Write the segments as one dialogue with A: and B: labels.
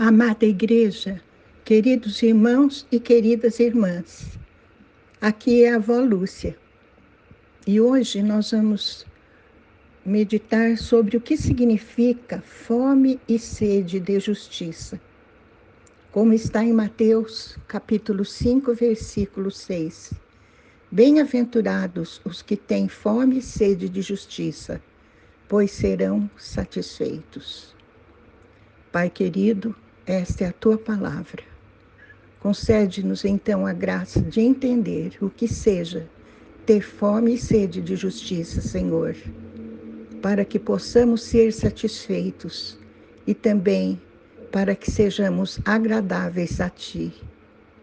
A: Amada Igreja, queridos irmãos e queridas irmãs, aqui é a avó Lúcia e hoje nós vamos meditar sobre o que significa fome e sede de justiça, como está em Mateus capítulo 5, versículo 6. Bem-aventurados os que têm fome e sede de justiça, pois serão satisfeitos. Pai querido, esta é a tua palavra. Concede-nos então a graça de entender o que seja ter fome e sede de justiça, Senhor, para que possamos ser satisfeitos e também para que sejamos agradáveis a Ti.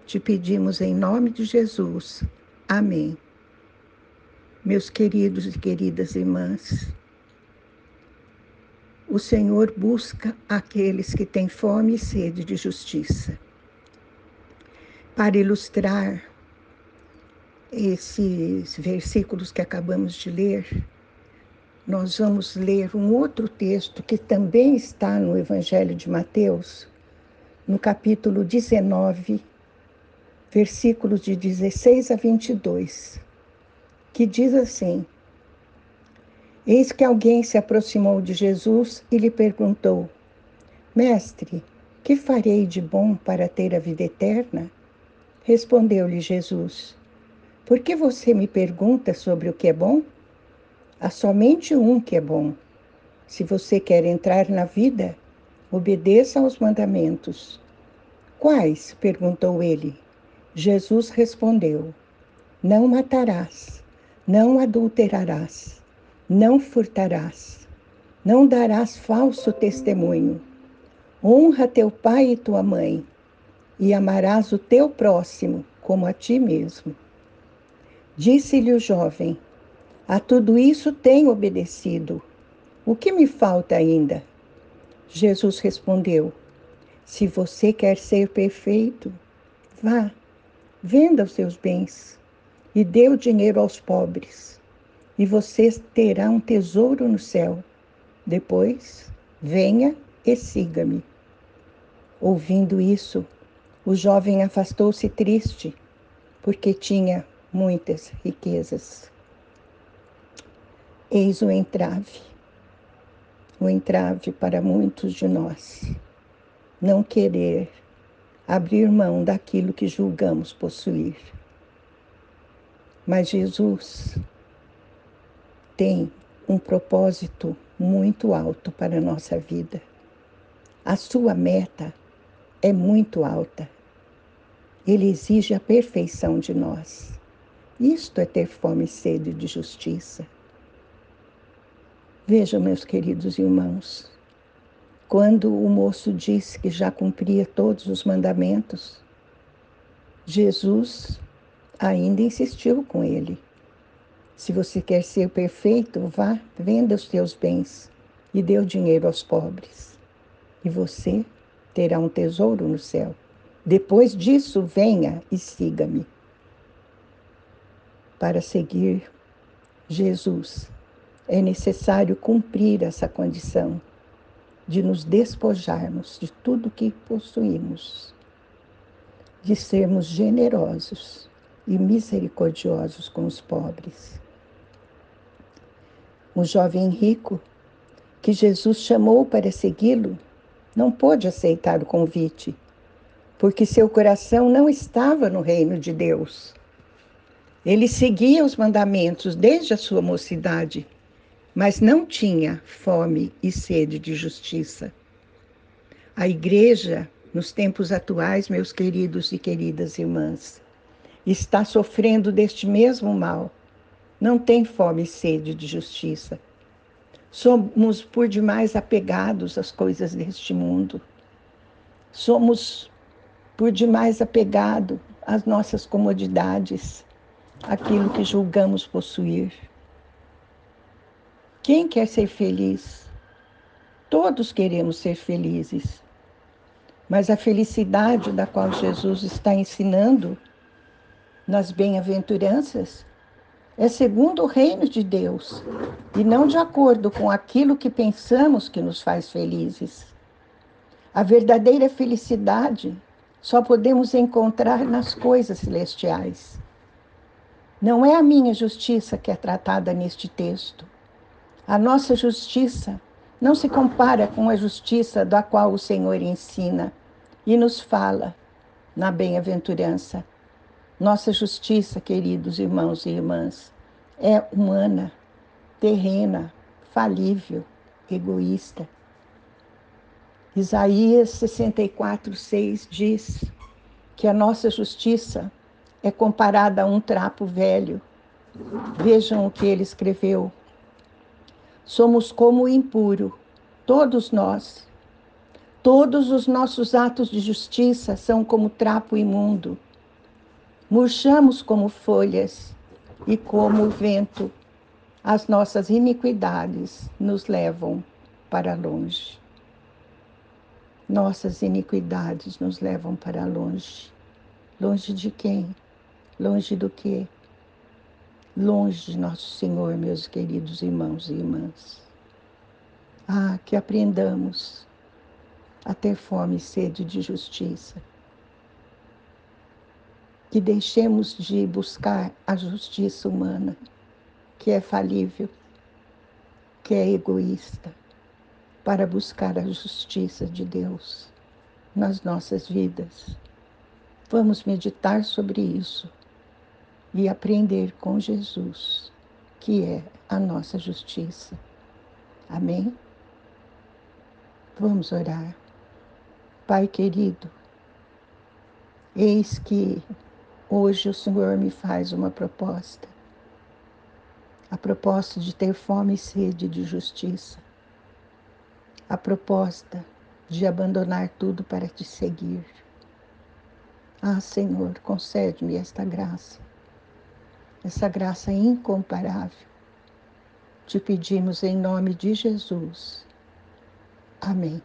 A: Te pedimos em nome de Jesus. Amém. Meus queridos e queridas irmãs, o Senhor busca aqueles que têm fome e sede de justiça. Para ilustrar esses versículos que acabamos de ler, nós vamos ler um outro texto que também está no Evangelho de Mateus, no capítulo 19, versículos de 16 a 22, que diz assim: Eis que alguém se aproximou de Jesus e lhe perguntou: Mestre, que farei de bom para ter a vida eterna? Respondeu-lhe Jesus: Por que você me pergunta sobre o que é bom? Há somente um que é bom. Se você quer entrar na vida, obedeça aos mandamentos. Quais? perguntou ele. Jesus respondeu: Não matarás, não adulterarás não furtarás, não darás falso testemunho. Honra teu pai e tua mãe, e amarás o teu próximo como a ti mesmo. Disse-lhe o jovem: A tudo isso tenho obedecido. O que me falta ainda? Jesus respondeu: Se você quer ser perfeito, vá, venda os seus bens e dê o dinheiro aos pobres e você terá um tesouro no céu. Depois, venha e siga-me. Ouvindo isso, o jovem afastou-se triste, porque tinha muitas riquezas. Eis o entrave, o entrave para muitos de nós. Não querer abrir mão daquilo que julgamos possuir. Mas Jesus tem um propósito muito alto para a nossa vida. A sua meta é muito alta. Ele exige a perfeição de nós. Isto é ter fome e sede de justiça. Vejam, meus queridos irmãos, quando o moço disse que já cumpria todos os mandamentos, Jesus ainda insistiu com ele. Se você quer ser perfeito, vá, venda os teus bens e dê o dinheiro aos pobres. E você terá um tesouro no céu. Depois disso, venha e siga-me. Para seguir Jesus, é necessário cumprir essa condição de nos despojarmos de tudo que possuímos, de sermos generosos e misericordiosos com os pobres um jovem rico, que Jesus chamou para segui-lo, não pôde aceitar o convite, porque seu coração não estava no reino de Deus. Ele seguia os mandamentos desde a sua mocidade, mas não tinha fome e sede de justiça. A igreja, nos tempos atuais, meus queridos e queridas irmãs, está sofrendo deste mesmo mal não tem fome e sede de justiça. Somos por demais apegados às coisas deste mundo. Somos por demais apegados às nossas comodidades, aquilo que julgamos possuir. Quem quer ser feliz? Todos queremos ser felizes. Mas a felicidade da qual Jesus está ensinando nas bem-aventuranças é segundo o reino de Deus e não de acordo com aquilo que pensamos que nos faz felizes. A verdadeira felicidade só podemos encontrar nas coisas celestiais. Não é a minha justiça que é tratada neste texto. A nossa justiça não se compara com a justiça da qual o Senhor ensina e nos fala na bem-aventurança. Nossa justiça, queridos irmãos e irmãs, é humana, terrena, falível, egoísta. Isaías 64, 6 diz que a nossa justiça é comparada a um trapo velho. Vejam o que ele escreveu. Somos como o impuro, todos nós. Todos os nossos atos de justiça são como trapo imundo. Murchamos como folhas e como o vento. As nossas iniquidades nos levam para longe. Nossas iniquidades nos levam para longe. Longe de quem? Longe do quê? Longe de nosso Senhor, meus queridos irmãos e irmãs. Ah, que aprendamos a ter fome e sede de justiça. Que deixemos de buscar a justiça humana, que é falível, que é egoísta para buscar a justiça de Deus nas nossas vidas. Vamos meditar sobre isso e aprender com Jesus, que é a nossa justiça. Amém? Vamos orar. Pai querido, eis que hoje o Senhor me faz uma proposta. A proposta de ter fome e sede de justiça a proposta de abandonar tudo para te seguir. Ah, Senhor, concede-me esta graça, essa graça incomparável. Te pedimos em nome de Jesus. Amém.